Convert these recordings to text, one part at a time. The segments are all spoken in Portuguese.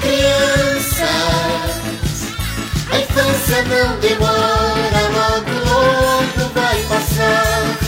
crianças. A infância não demora, logo, logo vai passar.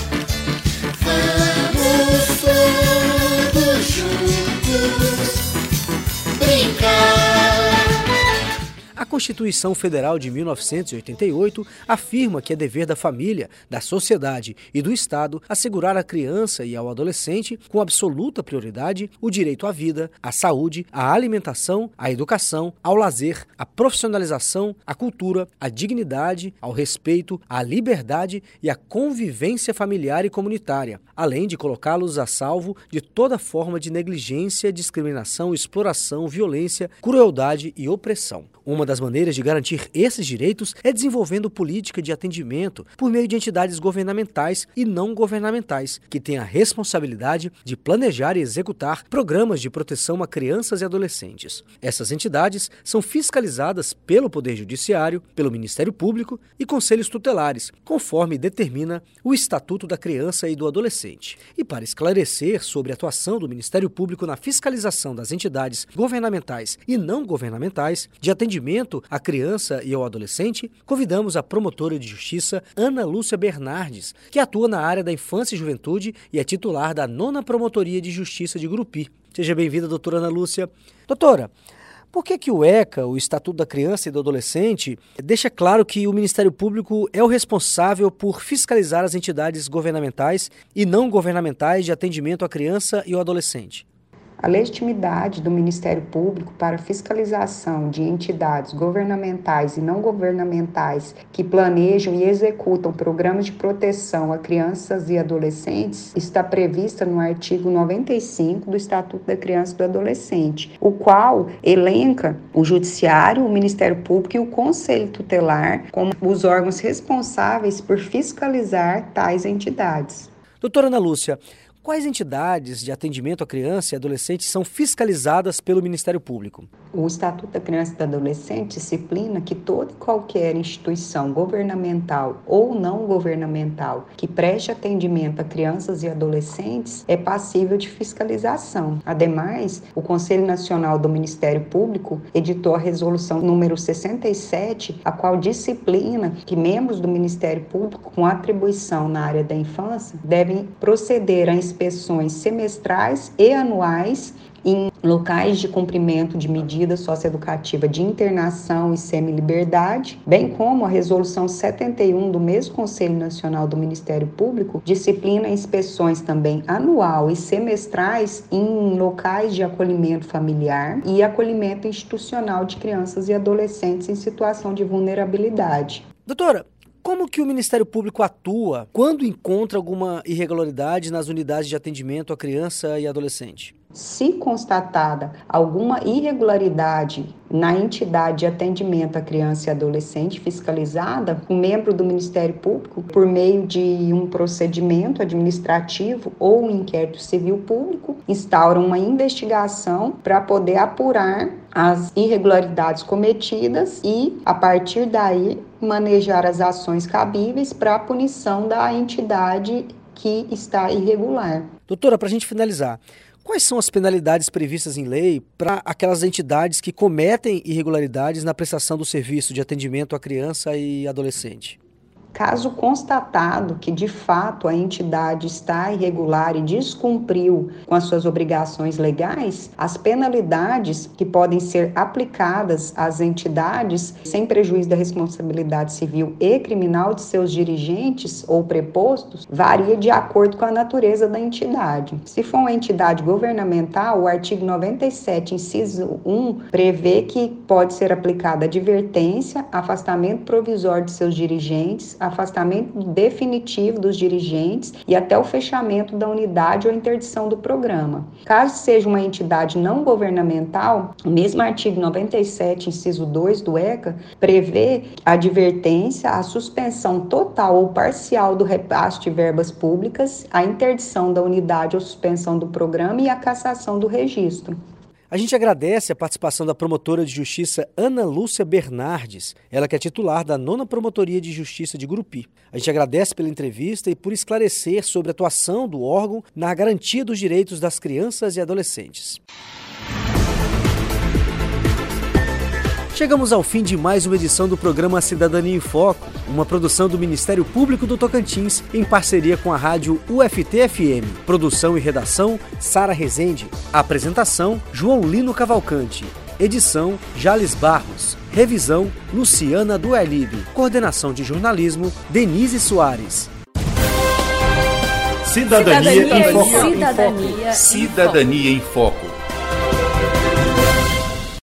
Constituição Federal de 1988 afirma que é dever da família, da sociedade e do Estado assegurar à criança e ao adolescente, com absoluta prioridade, o direito à vida, à saúde, à alimentação, à educação, ao lazer, à profissionalização, à cultura, à dignidade, ao respeito, à liberdade e à convivência familiar e comunitária, além de colocá-los a salvo de toda forma de negligência, discriminação, exploração, violência, crueldade e opressão. Uma das maneiras de garantir esses direitos é desenvolvendo política de atendimento por meio de entidades governamentais e não governamentais, que têm a responsabilidade de planejar e executar programas de proteção a crianças e adolescentes. Essas entidades são fiscalizadas pelo Poder Judiciário, pelo Ministério Público e conselhos tutelares, conforme determina o Estatuto da Criança e do Adolescente. E para esclarecer sobre a atuação do Ministério Público na fiscalização das entidades governamentais e não governamentais de atendimento atendimento à criança e ao adolescente, convidamos a promotora de justiça Ana Lúcia Bernardes, que atua na área da infância e juventude e é titular da nona Promotoria de Justiça de Grupi. Seja bem-vinda, doutora Ana Lúcia. Doutora, por que, que o ECA, o Estatuto da Criança e do Adolescente, deixa claro que o Ministério Público é o responsável por fiscalizar as entidades governamentais e não governamentais de atendimento à criança e ao adolescente? A legitimidade do Ministério Público para fiscalização de entidades governamentais e não governamentais que planejam e executam programas de proteção a crianças e adolescentes está prevista no artigo 95 do Estatuto da Criança e do Adolescente, o qual elenca o Judiciário, o Ministério Público e o Conselho Tutelar como os órgãos responsáveis por fiscalizar tais entidades. Doutora Ana Lúcia, Quais entidades de atendimento à criança e adolescente são fiscalizadas pelo Ministério Público? O Estatuto da Criança e do Adolescente disciplina que toda e qualquer instituição governamental ou não governamental que preste atendimento a crianças e adolescentes é passível de fiscalização. Ademais, o Conselho Nacional do Ministério Público editou a resolução número 67, a qual disciplina que membros do Ministério Público com atribuição na área da infância devem proceder a inspeções semestrais e anuais em locais de cumprimento de medida socioeducativa de internação e semi-liberdade, bem como a Resolução 71 do mesmo Conselho Nacional do Ministério Público disciplina inspeções também anual e semestrais em locais de acolhimento familiar e acolhimento institucional de crianças e adolescentes em situação de vulnerabilidade. Doutora, como que o Ministério Público atua quando encontra alguma irregularidade nas unidades de atendimento à criança e adolescente? Se constatada alguma irregularidade na entidade de atendimento à criança e adolescente fiscalizada, o um membro do Ministério Público, por meio de um procedimento administrativo ou um inquérito civil público, instaura uma investigação para poder apurar as irregularidades cometidas e, a partir daí, manejar as ações cabíveis para a punição da entidade que está irregular. Doutora, para a gente finalizar, Quais são as penalidades previstas em lei para aquelas entidades que cometem irregularidades na prestação do serviço de atendimento à criança e adolescente? Caso constatado que de fato a entidade está irregular e descumpriu com as suas obrigações legais, as penalidades que podem ser aplicadas às entidades, sem prejuízo da responsabilidade civil e criminal de seus dirigentes ou prepostos, varia de acordo com a natureza da entidade. Se for uma entidade governamental, o artigo 97, inciso 1, prevê que pode ser aplicada advertência, afastamento provisório de seus dirigentes afastamento definitivo dos dirigentes e até o fechamento da unidade ou interdição do programa. Caso seja uma entidade não governamental, o mesmo artigo 97, inciso 2 do ECA, prevê a advertência, a suspensão total ou parcial do repasse de verbas públicas, a interdição da unidade ou suspensão do programa e a cassação do registro. A gente agradece a participação da promotora de justiça Ana Lúcia Bernardes, ela que é titular da nona Promotoria de Justiça de Gurupi. A gente agradece pela entrevista e por esclarecer sobre a atuação do órgão na garantia dos direitos das crianças e adolescentes. Chegamos ao fim de mais uma edição do programa Cidadania em Foco, uma produção do Ministério Público do Tocantins em parceria com a rádio UFT-FM. Produção e redação: Sara Rezende. Apresentação: João Lino Cavalcante. Edição: Jales Barros. Revisão: Luciana Duelib. Coordenação de jornalismo: Denise Soares. Cidadania, Cidadania em Foco. Cidadania em Cidadania em Foco.